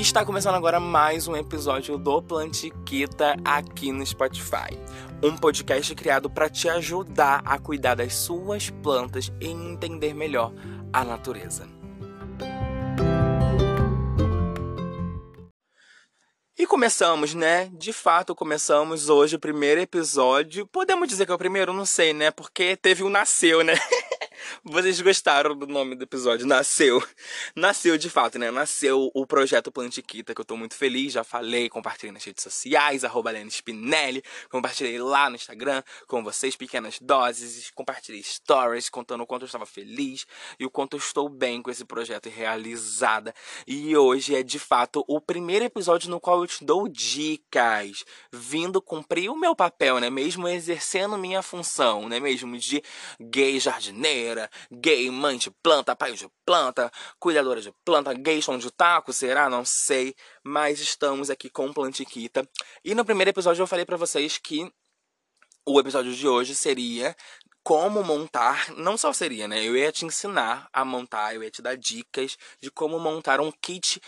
Está começando agora mais um episódio do Plantiquita aqui no Spotify. Um podcast criado para te ajudar a cuidar das suas plantas e entender melhor a natureza. E começamos, né? De fato, começamos hoje o primeiro episódio. Podemos dizer que é o primeiro? Não sei, né? Porque teve um Nasceu, né? Vocês gostaram do nome do episódio? Nasceu. Nasceu de fato, né? Nasceu o projeto Plantiquita, que eu tô muito feliz. Já falei, compartilhei nas redes sociais, arroba Spinelli. Compartilhei lá no Instagram com vocês, pequenas doses. Compartilhei stories contando o quanto eu estava feliz e o quanto eu estou bem com esse projeto realizada. E hoje é de fato o primeiro episódio no qual eu te dou dicas, vindo cumprir o meu papel, né? Mesmo exercendo minha função, né? Mesmo de gay jardineira gay, mãe de planta, pai de planta, cuidadora de planta, gay chão de taco, será? Não sei. Mas estamos aqui com Plantiquita. E no primeiro episódio eu falei para vocês que o episódio de hoje seria como montar, não só seria, né? Eu ia te ensinar a montar, eu ia te dar dicas de como montar um kit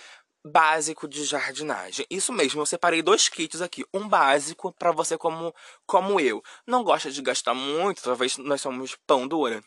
básico de jardinagem. Isso mesmo, eu separei dois kits aqui, um básico para você como como eu. Não gosta de gastar muito, talvez nós somos pão dura.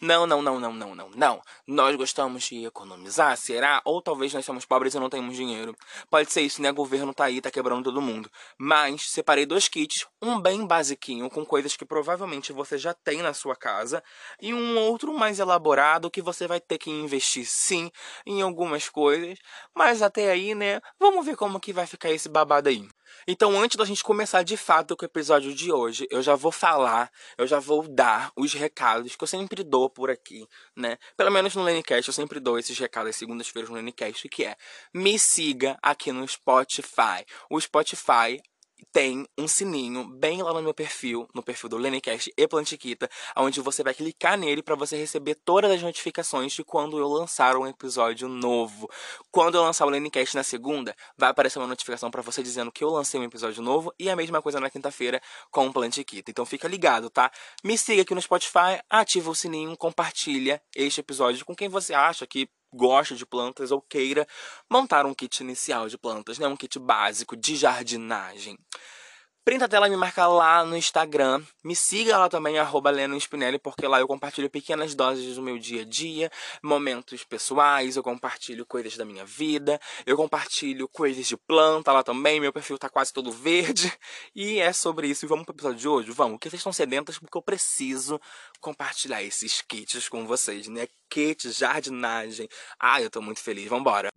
Não, não, não, não, não, não, não. Nós gostamos de economizar, será? Ou talvez nós somos pobres e não temos dinheiro. Pode ser isso, né? O governo tá aí, tá quebrando todo mundo. Mas separei dois kits, um bem basiquinho, com coisas que provavelmente você já tem na sua casa, e um outro mais elaborado que você vai ter que investir sim em algumas coisas. Mas até aí, né? Vamos ver como que vai ficar esse babado aí. Então, antes da gente começar de fato com o episódio de hoje, eu já vou falar, eu já vou dar os recados que eu sempre dou por aqui, né? Pelo menos no Lenecast eu sempre dou esses recados segundas-feiras no Lenecast, que é me siga aqui no Spotify. O Spotify tem um sininho bem lá no meu perfil, no perfil do Lenecast e Plantiquita, onde você vai clicar nele para você receber todas as notificações de quando eu lançar um episódio novo. Quando eu lançar o Lenecast na segunda, vai aparecer uma notificação para você dizendo que eu lancei um episódio novo e a mesma coisa na quinta-feira com o Plantiquita. Então fica ligado, tá? Me siga aqui no Spotify, ativa o sininho, compartilha este episódio com quem você acha que gosta de plantas ou queira montar um kit inicial de plantas, né? um kit básico de jardinagem. Printa a tela e me marca lá no Instagram. Me siga lá também, arroba Leno Spinelli, porque lá eu compartilho pequenas doses do meu dia a dia, momentos pessoais, eu compartilho coisas da minha vida, eu compartilho coisas de planta lá também, meu perfil tá quase todo verde. E é sobre isso. E vamos pro episódio de hoje? Vamos, que vocês estão sedentas porque eu preciso compartilhar esses kits com vocês, né? Kit, jardinagem. Ai, eu tô muito feliz. Vambora!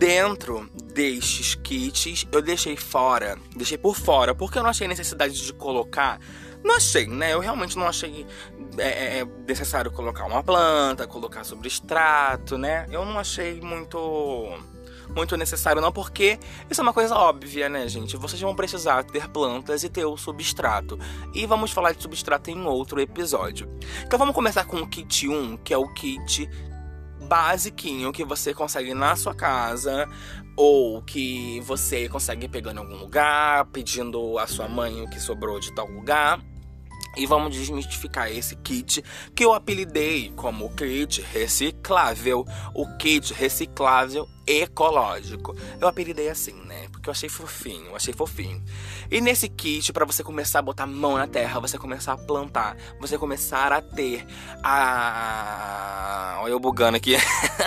Dentro destes kits eu deixei fora, deixei por fora, porque eu não achei necessidade de colocar. Não achei, né? Eu realmente não achei é, é, é necessário colocar uma planta, colocar sobre extrato, né? Eu não achei muito muito necessário não, porque isso é uma coisa óbvia, né, gente? Vocês vão precisar ter plantas e ter o substrato. E vamos falar de substrato em outro episódio. Então vamos começar com o kit 1, que é o kit basiquinho que você consegue na sua casa ou que você consegue pegar em algum lugar, pedindo a sua mãe o que sobrou de tal lugar. E vamos desmistificar esse kit que eu apelidei como kit reciclável, o kit reciclável ecológico. Eu apelidei assim, né? Porque eu achei fofinho, eu achei fofinho. E nesse kit, para você começar a botar a mão na terra, você começar a plantar, você começar a ter a. Olha eu bugando aqui.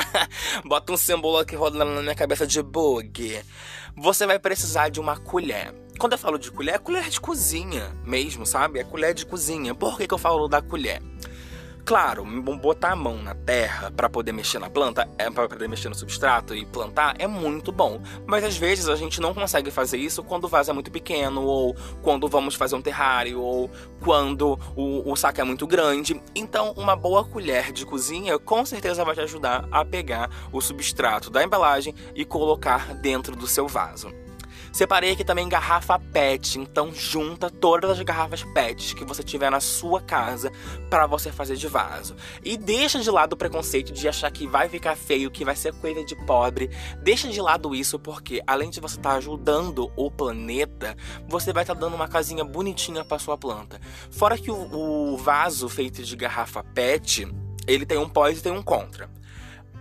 Bota um símbolo aqui rodando na minha cabeça de bug. Você vai precisar de uma colher. Quando eu falo de colher, é colher de cozinha mesmo, sabe? É colher de cozinha. Por que, que eu falo da colher? Claro, botar a mão na terra para poder mexer na planta, é para poder mexer no substrato e plantar é muito bom. Mas às vezes a gente não consegue fazer isso quando o vaso é muito pequeno, ou quando vamos fazer um terrário, ou quando o, o saco é muito grande. Então, uma boa colher de cozinha com certeza vai te ajudar a pegar o substrato da embalagem e colocar dentro do seu vaso. Separei aqui também garrafa PET, então junta todas as garrafas PET que você tiver na sua casa para você fazer de vaso. E deixa de lado o preconceito de achar que vai ficar feio, que vai ser coisa de pobre. Deixa de lado isso porque além de você estar tá ajudando o planeta, você vai estar tá dando uma casinha bonitinha para sua planta. Fora que o, o vaso feito de garrafa PET ele tem um pós e tem um contra.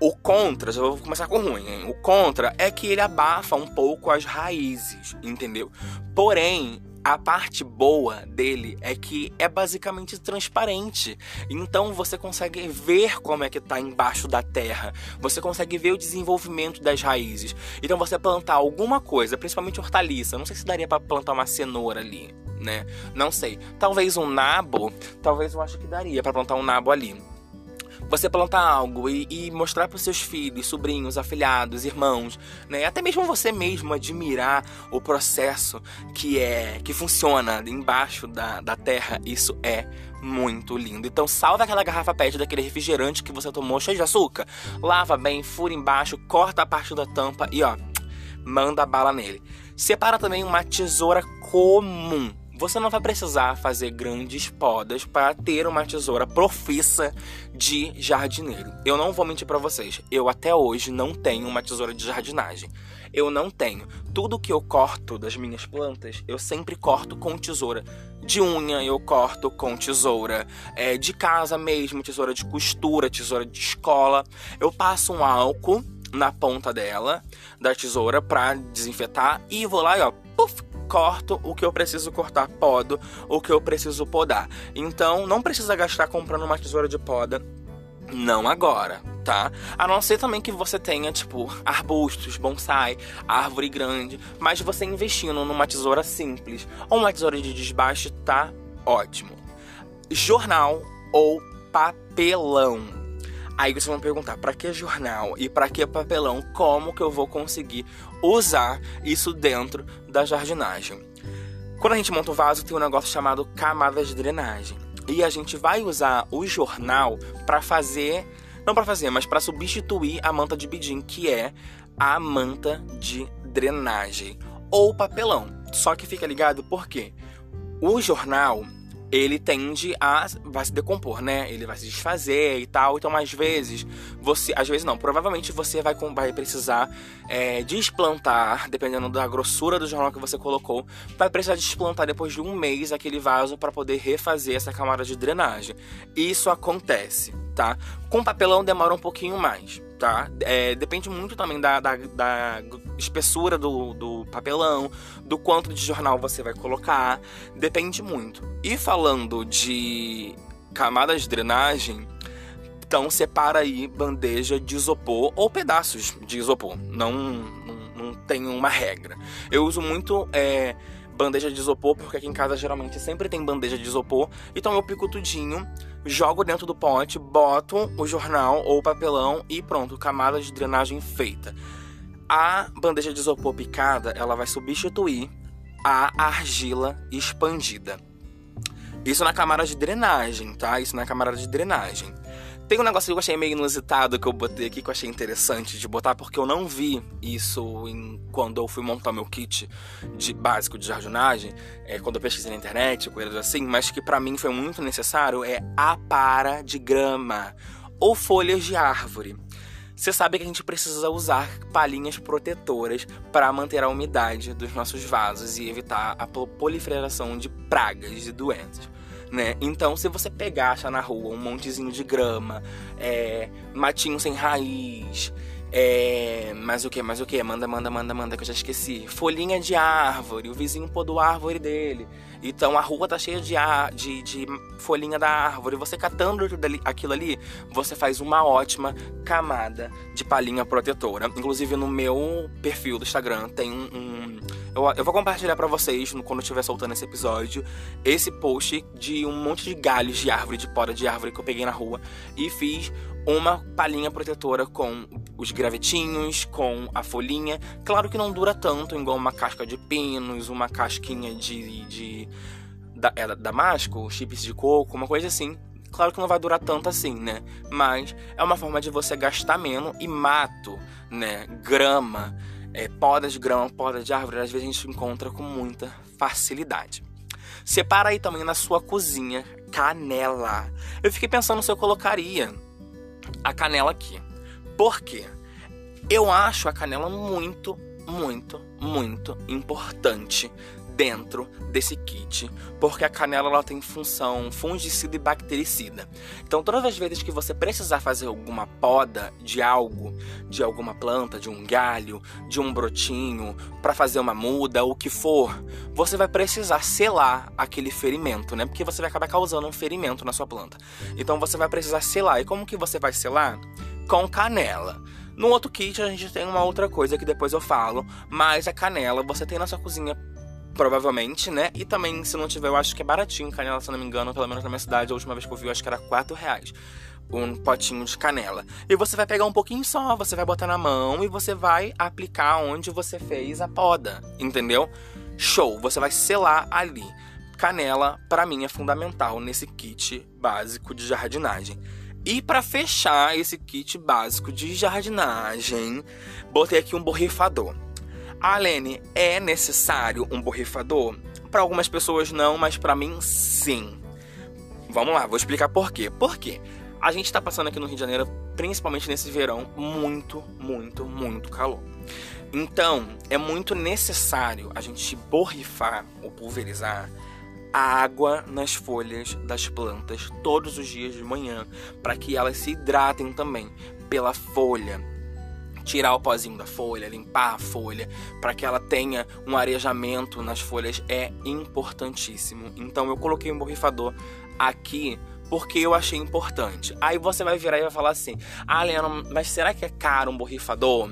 O contra, já vou começar com ruim, hein? O contra é que ele abafa um pouco as raízes, entendeu? Porém, a parte boa dele é que é basicamente transparente. Então você consegue ver como é que tá embaixo da terra. Você consegue ver o desenvolvimento das raízes. Então você plantar alguma coisa, principalmente hortaliça, não sei se daria para plantar uma cenoura ali, né? Não sei. Talvez um nabo, talvez eu acho que daria para plantar um nabo ali você plantar algo e, e mostrar para os seus filhos, sobrinhos, afilhados, irmãos, né? Até mesmo você mesmo admirar o processo que é que funciona embaixo da, da terra, isso é muito lindo. Então salva aquela garrafa PET daquele refrigerante que você tomou cheio de açúcar, lava bem, fura embaixo, corta a parte da tampa e ó, manda bala nele. Separa também uma tesoura comum você não vai precisar fazer grandes podas para ter uma tesoura profissa de jardineiro. Eu não vou mentir para vocês, eu até hoje não tenho uma tesoura de jardinagem. Eu não tenho. Tudo que eu corto das minhas plantas, eu sempre corto com tesoura. De unha eu corto com tesoura. É, de casa mesmo, tesoura de costura, tesoura de escola. Eu passo um álcool na ponta dela, da tesoura, pra desinfetar. E vou lá e ó, puff, corto o que eu preciso cortar, podo o que eu preciso podar. Então, não precisa gastar comprando uma tesoura de poda não agora, tá? A não ser também que você tenha, tipo, arbustos, bonsai, árvore grande, mas você investindo numa tesoura simples ou uma tesoura de desbaste tá ótimo. Jornal ou papelão. Aí vocês vão perguntar, para que jornal e para que papelão? Como que eu vou conseguir usar isso dentro da jardinagem? Quando a gente monta o vaso, tem um negócio chamado camadas de drenagem. E a gente vai usar o jornal para fazer, não para fazer, mas para substituir a manta de bidim, que é a manta de drenagem ou papelão. Só que fica ligado porque o jornal ele tende a vai se decompor, né? Ele vai se desfazer e tal. Então, às vezes, você, às vezes não, provavelmente você vai, vai precisar é, desplantar, dependendo da grossura do jornal que você colocou, vai precisar desplantar depois de um mês aquele vaso para poder refazer essa camada de drenagem. Isso acontece, tá? Com papelão demora um pouquinho mais tá? É, depende muito também da, da, da espessura do, do, papelão, do quanto de jornal você vai colocar, depende muito. E falando de camadas de drenagem, então separa aí bandeja de isopor ou pedaços de isopor, não, não, não tem uma regra. Eu uso muito é, bandeja de isopor porque aqui em casa geralmente sempre tem bandeja de isopor, então eu pico tudinho jogo dentro do pote, boto o jornal ou o papelão e pronto, camada de drenagem feita. A bandeja de isopor picada, ela vai substituir a argila expandida. Isso na camada de drenagem, tá? Isso na camada de drenagem. Tem um negócio que eu achei meio inusitado que eu botei aqui que eu achei interessante de botar, porque eu não vi isso em, quando eu fui montar meu kit de básico de jardinagem, é, quando eu pesquisei na internet, coisas assim, mas que para mim foi muito necessário, é a para de grama ou folhas de árvore. Você sabe que a gente precisa usar palhinhas protetoras para manter a umidade dos nossos vasos e evitar a proliferação de pragas e doenças né? Então, se você pegar, achar na rua um montezinho de grama, é, matinho sem raiz, é, mas o que, mas o que? Manda, manda, manda, manda, que eu já esqueci. Folhinha de árvore, o vizinho podou a árvore dele. Então a rua tá cheia de, de, de folhinha da árvore. Você catando aquilo ali, você faz uma ótima camada de palhinha protetora. Inclusive no meu perfil do Instagram tem um. um eu, eu, vou compartilhar para vocês quando eu estiver soltando esse episódio esse post de um monte de galhos de árvore, de poda de árvore que eu peguei na rua e fiz uma palhinha protetora com os gravetinhos, com a folhinha. Claro que não dura tanto, igual uma casca de pinos, uma casquinha de, de da, é, damasco, chips de coco, uma coisa assim. Claro que não vai durar tanto assim, né? Mas é uma forma de você gastar menos e mato, né? Grama, é, poda de grama, poda de árvore, às vezes a gente encontra com muita facilidade. Separa aí também na sua cozinha canela. Eu fiquei pensando se eu colocaria a canela aqui. Por quê? Eu acho a canela muito, muito, muito importante dentro desse kit, porque a canela ela tem função fungicida e bactericida. Então, todas as vezes que você precisar fazer alguma poda de algo, de alguma planta, de um galho, de um brotinho, para fazer uma muda, o que for, você vai precisar selar aquele ferimento, né? Porque você vai acabar causando um ferimento na sua planta. Então, você vai precisar selar. E como que você vai selar? Com canela. No outro kit a gente tem uma outra coisa que depois eu falo, mas a canela você tem na sua cozinha provavelmente, né? E também, se não tiver, eu acho que é baratinho canela, se não me engano, pelo menos na minha cidade, a última vez que eu vi, eu acho que era 4 reais. Um potinho de canela. E você vai pegar um pouquinho só, você vai botar na mão e você vai aplicar onde você fez a poda, entendeu? Show! Você vai selar ali. Canela, para mim, é fundamental nesse kit básico de jardinagem. E para fechar esse kit básico de jardinagem, botei aqui um borrifador. Alene, é necessário um borrifador? Para algumas pessoas não, mas para mim sim. Vamos lá, vou explicar por quê. Por quê? A gente está passando aqui no Rio de Janeiro, principalmente nesse verão, muito, muito, muito calor. Então, é muito necessário a gente borrifar ou pulverizar água nas folhas das plantas todos os dias de manhã, para que elas se hidratem também pela folha. Tirar o pozinho da folha, limpar a folha, para que ela tenha um arejamento nas folhas é importantíssimo. Então eu coloquei um borrifador aqui porque eu achei importante. Aí você vai virar e vai falar assim: Ah, Lena, mas será que é caro um borrifador?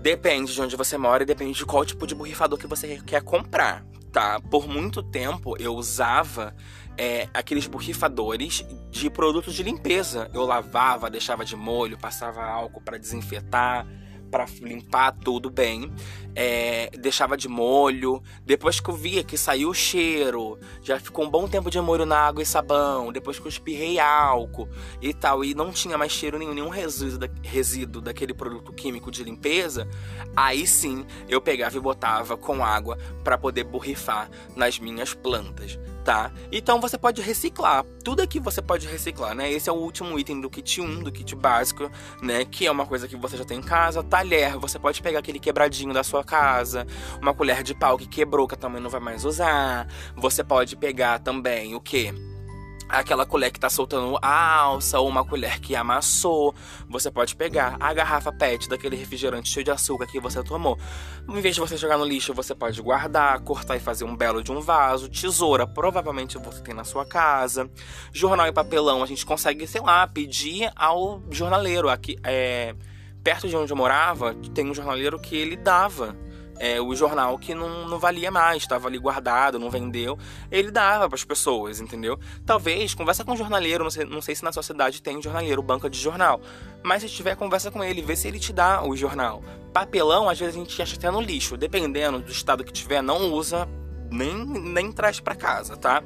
Depende de onde você mora e depende de qual tipo de borrifador que você quer comprar tá? Por muito tempo eu usava é, aqueles borrifadores de produtos de limpeza. Eu lavava, deixava de molho, passava álcool para desinfetar para limpar tudo bem. É, deixava de molho. Depois que eu via que saiu o cheiro, já ficou um bom tempo de molho na água e sabão. Depois que eu espirrei álcool e tal, e não tinha mais cheiro nenhum, nenhum resíduo, da, resíduo daquele produto químico de limpeza, aí sim eu pegava e botava com água para poder borrifar nas minhas plantas tá? Então você pode reciclar. Tudo aqui você pode reciclar, né? Esse é o último item do kit 1, do kit básico, né? Que é uma coisa que você já tem em casa. Talher, você pode pegar aquele quebradinho da sua casa. Uma colher de pau que quebrou, que também não vai mais usar. Você pode pegar também o que? Aquela colher que tá soltando a alça ou uma colher que amassou. Você pode pegar a garrafa PET daquele refrigerante cheio de açúcar que você tomou. Em vez de você jogar no lixo, você pode guardar, cortar e fazer um belo de um vaso. Tesoura, provavelmente você tem na sua casa. Jornal e papelão, a gente consegue, sei lá, pedir ao jornaleiro. Aqui, é, perto de onde eu morava, tem um jornaleiro que ele dava é, o jornal que não, não valia mais, estava ali guardado, não vendeu, ele dava para as pessoas, entendeu? Talvez conversa com um jornaleiro, não sei, não sei se na sua cidade tem jornaleiro, banca de jornal, mas se tiver, conversa com ele, vê se ele te dá o jornal. Papelão, às vezes a gente acha até no lixo, dependendo do estado que tiver, não usa nem, nem traz para casa, tá?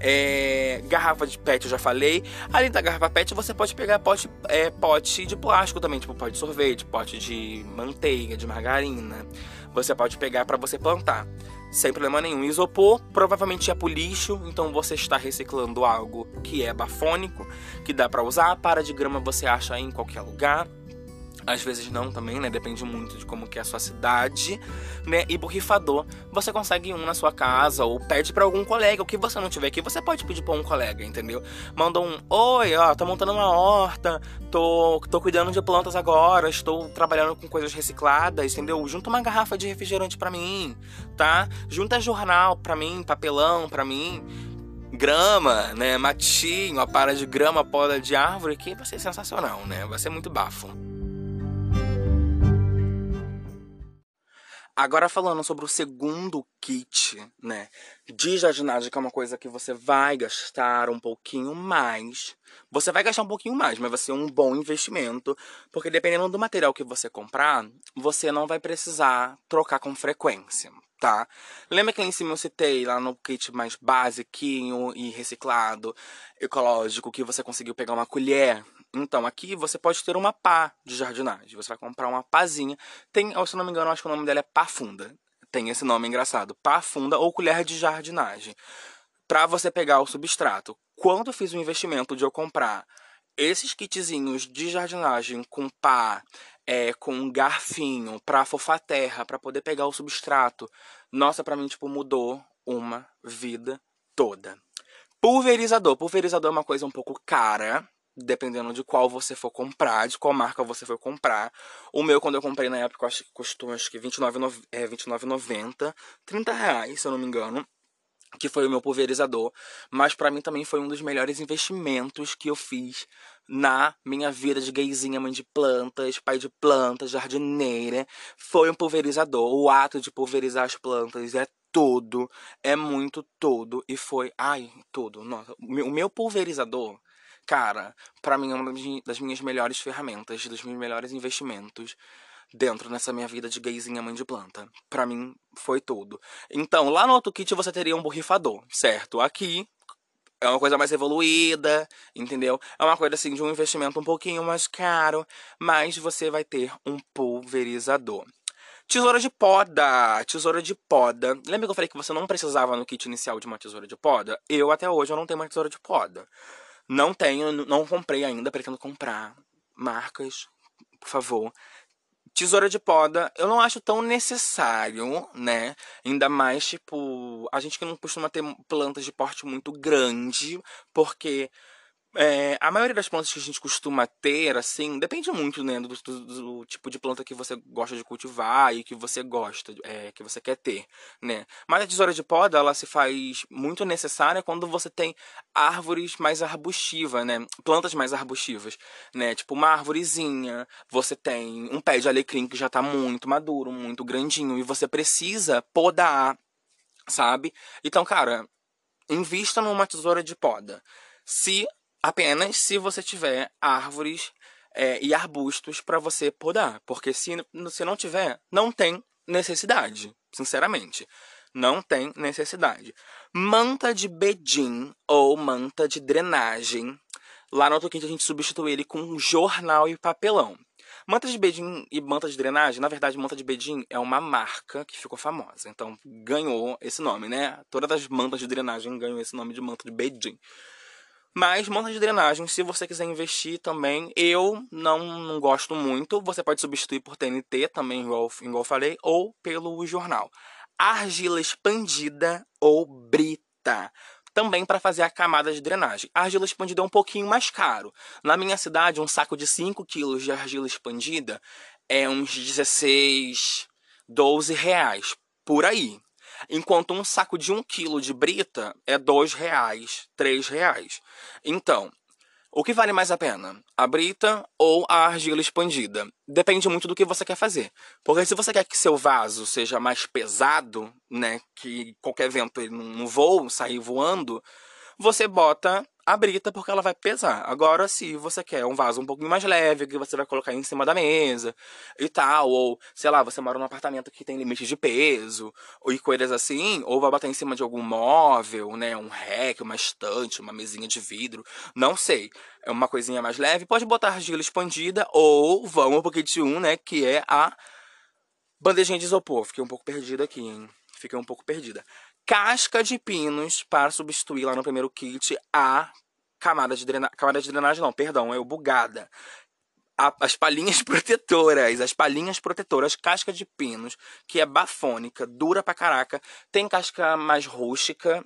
É, garrafa de PET eu já falei. Além da garrafa PET, você pode pegar pote, é, pote de plástico também, tipo pote de sorvete, pote de manteiga, de margarina você pode pegar para você plantar. Sem problema nenhum. Isopor provavelmente é pro lixo, então você está reciclando algo que é bafônico, que dá para usar. Para de grama você acha em qualquer lugar. Às vezes não também, né? Depende muito de como que é a sua cidade, né? E borrifador, você consegue um na sua casa ou pede para algum colega. O que você não tiver aqui, você pode pedir para um colega, entendeu? Manda um: "Oi, ó, tô montando uma horta, tô tô cuidando de plantas agora, estou trabalhando com coisas recicladas, entendeu? Junta uma garrafa de refrigerante para mim, tá? Junta jornal para mim, papelão para mim." grama, né, matinho, a para de grama, poda de árvore, que vai ser sensacional, né? Vai ser muito bafo. Agora falando sobre o segundo kit, né, de jardinagem, que é uma coisa que você vai gastar um pouquinho mais. Você vai gastar um pouquinho mais, mas vai ser um bom investimento, porque dependendo do material que você comprar, você não vai precisar trocar com frequência, tá? Lembra que lá em cima eu citei lá no kit mais basiquinho e reciclado, ecológico, que você conseguiu pegar uma colher então, aqui você pode ter uma pá de jardinagem. Você vai comprar uma pazinha. Tem, se não me engano, acho que o nome dela é pá funda. Tem esse nome engraçado. Pá funda ou colher de jardinagem. Para você pegar o substrato. Quando eu fiz o investimento de eu comprar esses kitzinhos de jardinagem com pá, é, com um garfinho para afofar a terra, para poder pegar o substrato Nossa, pra mim, tipo, mudou uma vida toda. Pulverizador. Pulverizador é uma coisa um pouco cara, dependendo de qual você for comprar, de qual marca você for comprar. O meu, quando eu comprei na época, acho que custou acho que R$29,90, é, 29,90, 30 reais, se eu não me engano. Que foi o meu pulverizador. Mas para mim também foi um dos melhores investimentos que eu fiz na minha vida de gayzinha, mãe de plantas, pai de plantas, jardineira. Foi um pulverizador. O ato de pulverizar as plantas é tudo. É muito tudo. E foi. Ai, tudo. Nossa, o meu pulverizador Cara, para mim é uma das minhas melhores ferramentas, dos meus melhores investimentos dentro nessa minha vida de gayzinha mãe de planta. Para mim foi tudo. Então, lá no outro kit você teria um borrifador, certo? Aqui é uma coisa mais evoluída, entendeu? É uma coisa assim de um investimento um pouquinho mais caro, mas você vai ter um pulverizador. Tesoura de poda, tesoura de poda. Lembra que eu falei que você não precisava no kit inicial de uma tesoura de poda? Eu até hoje eu não tenho uma tesoura de poda. Não tenho, não comprei ainda, pretendo comprar. Marcas, por favor. Tesoura de poda, eu não acho tão necessário, né? Ainda mais, tipo, a gente que não costuma ter plantas de porte muito grande, porque é, a maioria das plantas que a gente costuma ter, assim, depende muito, né, do, do, do, tipo de planta que você gosta de cultivar e que você gosta, é, que você quer ter, né. Mas a tesoura de poda, ela se faz muito necessária quando você tem árvores mais arbustivas, né, plantas mais arbustivas, né, tipo uma árvorezinha, você tem um pé de alecrim que já tá muito maduro, muito grandinho, e você precisa podar, sabe? Então, cara, invista numa tesoura de poda. Se apenas se você tiver árvores é, e arbustos para você podar. Porque se você não tiver, não tem necessidade, sinceramente. Não tem necessidade. Manta de bedim ou manta de drenagem. Lá no Toquinte a gente substitui ele com jornal e papelão. Manta de bedim e manta de drenagem, na verdade, manta de bedim é uma marca que ficou famosa. Então ganhou esse nome, né? Todas as mantas de drenagem ganham esse nome de manta de bedim. Mas monta de drenagem, se você quiser investir também, eu não, não gosto muito. Você pode substituir por TNT também, igual, igual eu falei, ou pelo jornal. Argila expandida ou brita também para fazer a camada de drenagem. A argila expandida é um pouquinho mais caro. Na minha cidade, um saco de 5 kg de argila expandida é uns 16, 12 reais. Por aí. Enquanto um saco de um quilo de brita é dois reais, três reais. Então, o que vale mais a pena? A brita ou a argila expandida? Depende muito do que você quer fazer. Porque se você quer que seu vaso seja mais pesado, né, que qualquer vento ele não voe, sair voando, você bota a brita porque ela vai pesar. Agora, se você quer um vaso um pouquinho mais leve, que você vai colocar em cima da mesa e tal, ou sei lá, você mora num apartamento que tem limite de peso, e coisas assim, ou vai botar em cima de algum móvel, né, um rack, uma estante, uma mesinha de vidro, não sei. É uma coisinha mais leve, pode botar argila expandida ou vamos pro kit 1, né, que é a bandejinha de isopor. Fiquei um pouco perdida aqui, hein? Fiquei um pouco perdida casca de pinos para substituir lá no primeiro kit a camada de drenagem. Camada de drenagem não, perdão, é o bugada. A, as palhinhas protetoras, as palhinhas protetoras, casca de pinos, que é bafônica, dura pra caraca. Tem casca mais rústica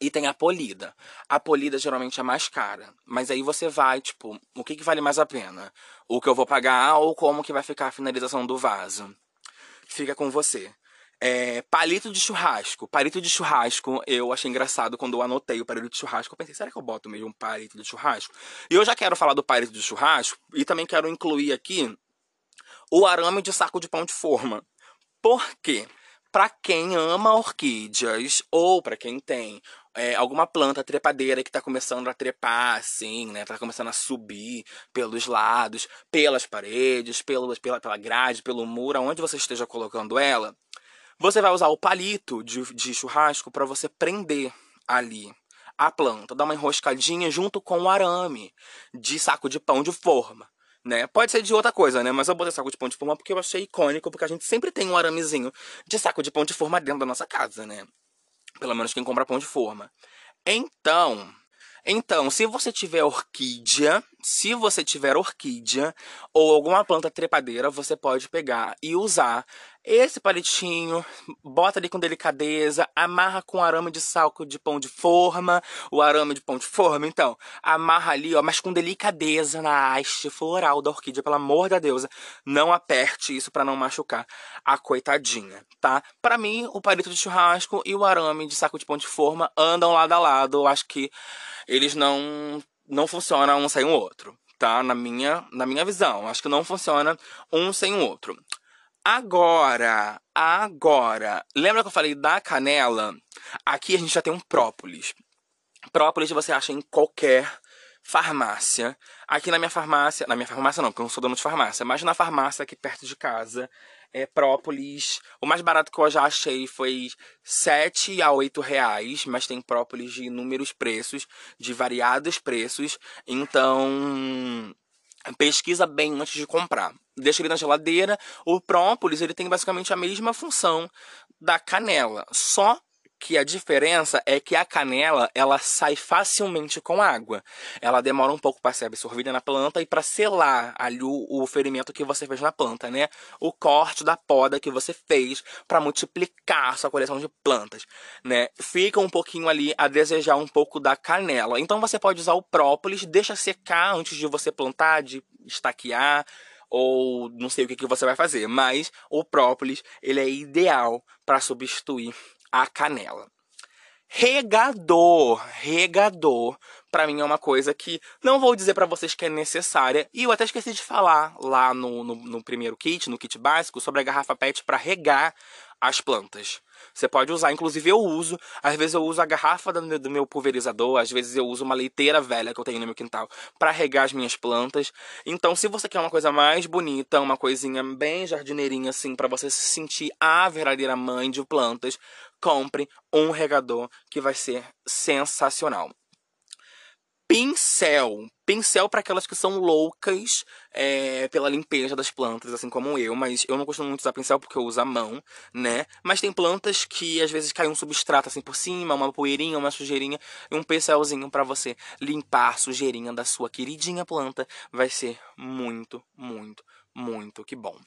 e tem a polida. A polida geralmente é mais cara. Mas aí você vai, tipo, o que, que vale mais a pena? O que eu vou pagar ou como que vai ficar a finalização do vaso? Fica com você. É, palito de churrasco. Palito de churrasco, eu achei engraçado quando eu anotei o palito de churrasco. Eu pensei, será que eu boto mesmo um palito de churrasco? E eu já quero falar do palito de churrasco e também quero incluir aqui o arame de saco de pão de forma. Por quê? Para quem ama orquídeas ou para quem tem é, alguma planta trepadeira que está começando a trepar, assim, né? Tá começando a subir pelos lados, pelas paredes, pelo, pela, pela grade, pelo muro, aonde você esteja colocando ela você vai usar o palito de, de churrasco para você prender ali a planta, dar uma enroscadinha junto com o arame de saco de pão de forma. Né? Pode ser de outra coisa, né? Mas eu botei saco de pão de forma porque eu achei icônico, porque a gente sempre tem um aramezinho de saco de pão de forma dentro da nossa casa, né? Pelo menos quem compra pão de forma. Então, então, se você tiver orquídea, se você tiver orquídea ou alguma planta trepadeira, você pode pegar e usar esse palitinho, bota ali com delicadeza, amarra com arame de salco de pão de forma, o arame de pão de forma, então, amarra ali, ó, mas com delicadeza na haste floral da orquídea, pelo amor da deusa, não aperte isso para não machucar a coitadinha, tá? Para mim, o palito de churrasco e o arame de saco de pão de forma andam lado a lado, eu acho que eles não não funcionam um sem o outro, tá? Na minha, na minha visão, acho que não funciona um sem o outro. Agora, agora, lembra que eu falei da canela? Aqui a gente já tem um própolis. Própolis você acha em qualquer farmácia. Aqui na minha farmácia, na minha farmácia não, porque eu não sou dono de farmácia, mas na farmácia aqui perto de casa, é própolis. O mais barato que eu já achei foi 7 a 8 reais, mas tem própolis de inúmeros preços, de variados preços. Então, pesquisa bem antes de comprar. Deixa ele na geladeira. O própolis ele tem basicamente a mesma função da canela, só que a diferença é que a canela ela sai facilmente com água. Ela demora um pouco para ser absorvida na planta e para selar ali o, o, ferimento que você fez na planta, né? O corte da poda que você fez para multiplicar sua coleção de plantas, né? Fica um pouquinho ali a desejar um pouco da canela. Então você pode usar o própolis, deixa secar antes de você plantar, de estaquear ou não sei o que, que você vai fazer, mas o própolis ele é ideal para substituir a canela. Regador, regador, para mim é uma coisa que não vou dizer para vocês que é necessária, e eu até esqueci de falar lá no, no, no primeiro kit, no kit básico, sobre a garrafa PET para regar as plantas. Você pode usar, inclusive eu uso, às vezes eu uso a garrafa do meu, do meu pulverizador, às vezes eu uso uma leiteira velha que eu tenho no meu quintal para regar as minhas plantas. Então, se você quer uma coisa mais bonita, uma coisinha bem jardineirinha assim, para você se sentir a verdadeira mãe de plantas, compre um regador que vai ser sensacional pincel. Pincel para aquelas que são loucas é, pela limpeza das plantas, assim como eu, mas eu não costumo muito usar pincel porque eu uso a mão, né? Mas tem plantas que às vezes cai um substrato assim por cima, uma poeirinha, uma sujeirinha, e um pincelzinho para você limpar a sujeirinha da sua queridinha planta vai ser muito, muito, muito que bom.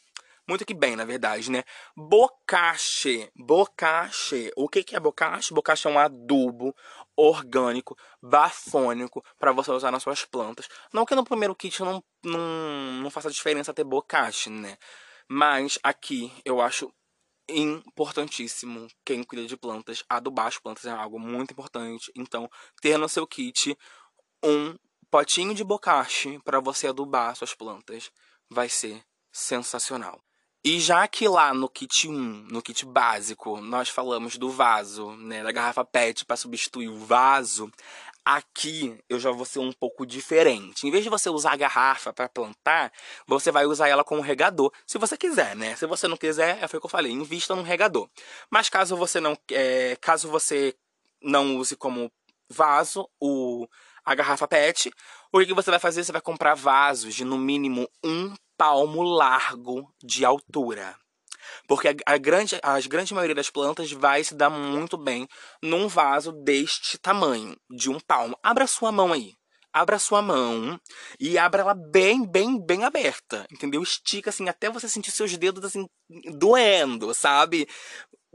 Muito que bem, na verdade, né? Bocache. Bocache. O que, que é bocache? Bocache é um adubo orgânico, bafônico, para você usar nas suas plantas. Não que no primeiro kit não, não, não faça diferença ter bocache, né? Mas aqui eu acho importantíssimo quem cuida de plantas. Adubar as plantas é algo muito importante. Então, ter no seu kit um potinho de bocache para você adubar suas plantas vai ser sensacional. E já que lá no kit 1, no kit básico, nós falamos do vaso, né, da garrafa PET para substituir o vaso, aqui eu já vou ser um pouco diferente. Em vez de você usar a garrafa para plantar, você vai usar ela como regador, se você quiser, né? Se você não quiser, é foi o que eu falei, invista num regador. Mas caso você não, é, caso você não use como vaso o a garrafa PET, o que você vai fazer? Você vai comprar vasos de no mínimo um palmo largo de altura. Porque a, grande, a grande maioria das plantas vai se dar muito bem num vaso deste tamanho, de um palmo. Abra sua mão aí. Abra sua mão e abra ela bem, bem, bem aberta, entendeu? Estica assim até você sentir seus dedos assim doendo, sabe?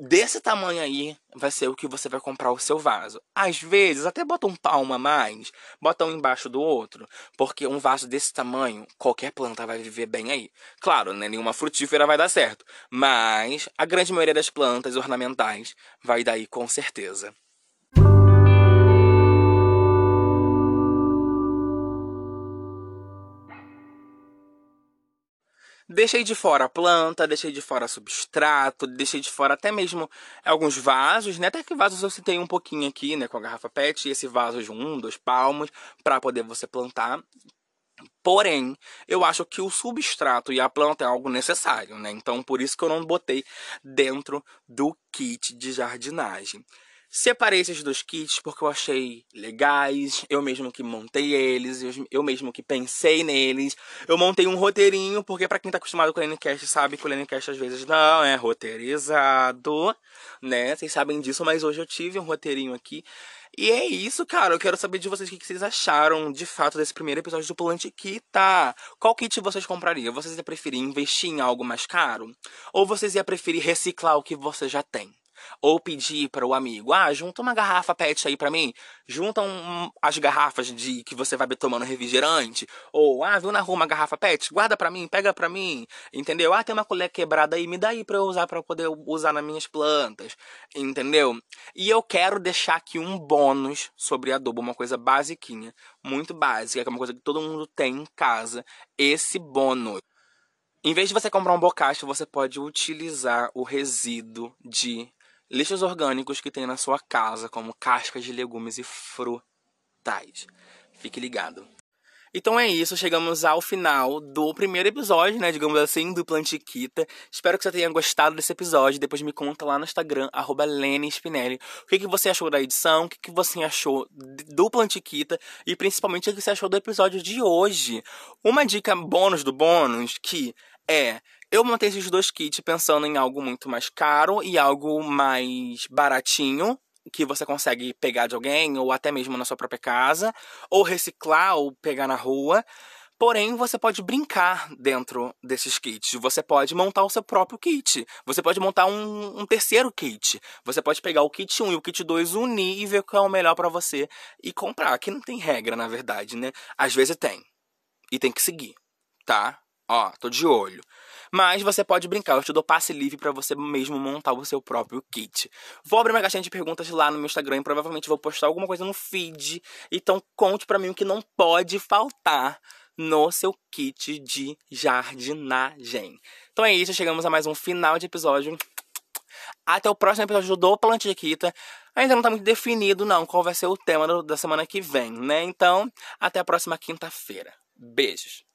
Desse tamanho aí vai ser o que você vai comprar o seu vaso. Às vezes, até bota um palmo a mais, bota um embaixo do outro, porque um vaso desse tamanho, qualquer planta vai viver bem aí. Claro, né, nenhuma frutífera vai dar certo, mas a grande maioria das plantas ornamentais vai daí com certeza. Deixei de fora a planta, deixei de fora substrato, deixei de fora até mesmo alguns vasos, né? Até que vasos eu citei um pouquinho aqui, né? Com a garrafa PET, e esse vaso de um, dois palmos, para poder você plantar. Porém, eu acho que o substrato e a planta é algo necessário, né? Então, por isso que eu não botei dentro do kit de jardinagem. Separei esses dois kits porque eu achei legais, eu mesmo que montei eles, eu mesmo que pensei neles. Eu montei um roteirinho, porque para quem tá acostumado com o Lenicast sabe que o Lenicast às vezes não é roteirizado, né? Vocês sabem disso, mas hoje eu tive um roteirinho aqui E é isso, cara. Eu quero saber de vocês o que vocês acharam de fato desse primeiro episódio do Plantiquita. Qual kit vocês comprariam? Vocês iam preferir investir em algo mais caro? Ou vocês iam preferir reciclar o que você já tem? Ou pedir para o amigo, ah, junta uma garrafa PET aí para mim. Junta um, as garrafas de que você vai tomando refrigerante. Ou, ah, viu na rua uma garrafa PET? Guarda para mim, pega para mim. Entendeu? Ah, tem uma colher quebrada aí, me dá aí para eu usar para poder usar nas minhas plantas. Entendeu? E eu quero deixar aqui um bônus sobre adubo, uma coisa basiquinha, muito básica, que é uma coisa que todo mundo tem em casa. Esse bônus. Em vez de você comprar um bocacho, você pode utilizar o resíduo de lixos orgânicos que tem na sua casa, como cascas de legumes e frutais. Fique ligado. Então é isso, chegamos ao final do primeiro episódio, né, digamos assim, do Plantiquita. Espero que você tenha gostado desse episódio. Depois me conta lá no Instagram, arroba Spinelli, o que, que você achou da edição, o que, que você achou do Plantiquita e principalmente o que você achou do episódio de hoje. Uma dica bônus do bônus que é eu montei esses dois kits pensando em algo muito mais caro e algo mais baratinho, que você consegue pegar de alguém ou até mesmo na sua própria casa, ou reciclar ou pegar na rua. Porém, você pode brincar dentro desses kits. Você pode montar o seu próprio kit. Você pode montar um, um terceiro kit. Você pode pegar o kit 1 e o kit 2, unir e ver qual é o melhor para você e comprar. Aqui não tem regra, na verdade, né? Às vezes tem. E tem que seguir, tá? Ó, tô de olho. Mas você pode brincar, eu te dou passe livre para você mesmo montar o seu próprio kit. Vou abrir uma caixinha de perguntas lá no meu Instagram e provavelmente vou postar alguma coisa no feed. Então conte para mim o que não pode faltar no seu kit de jardinagem. Então é isso, chegamos a mais um final de episódio. Até o próximo episódio do Plantiquita. Ainda não tá muito definido, não, qual vai ser o tema da semana que vem, né? Então, até a próxima quinta-feira. Beijos.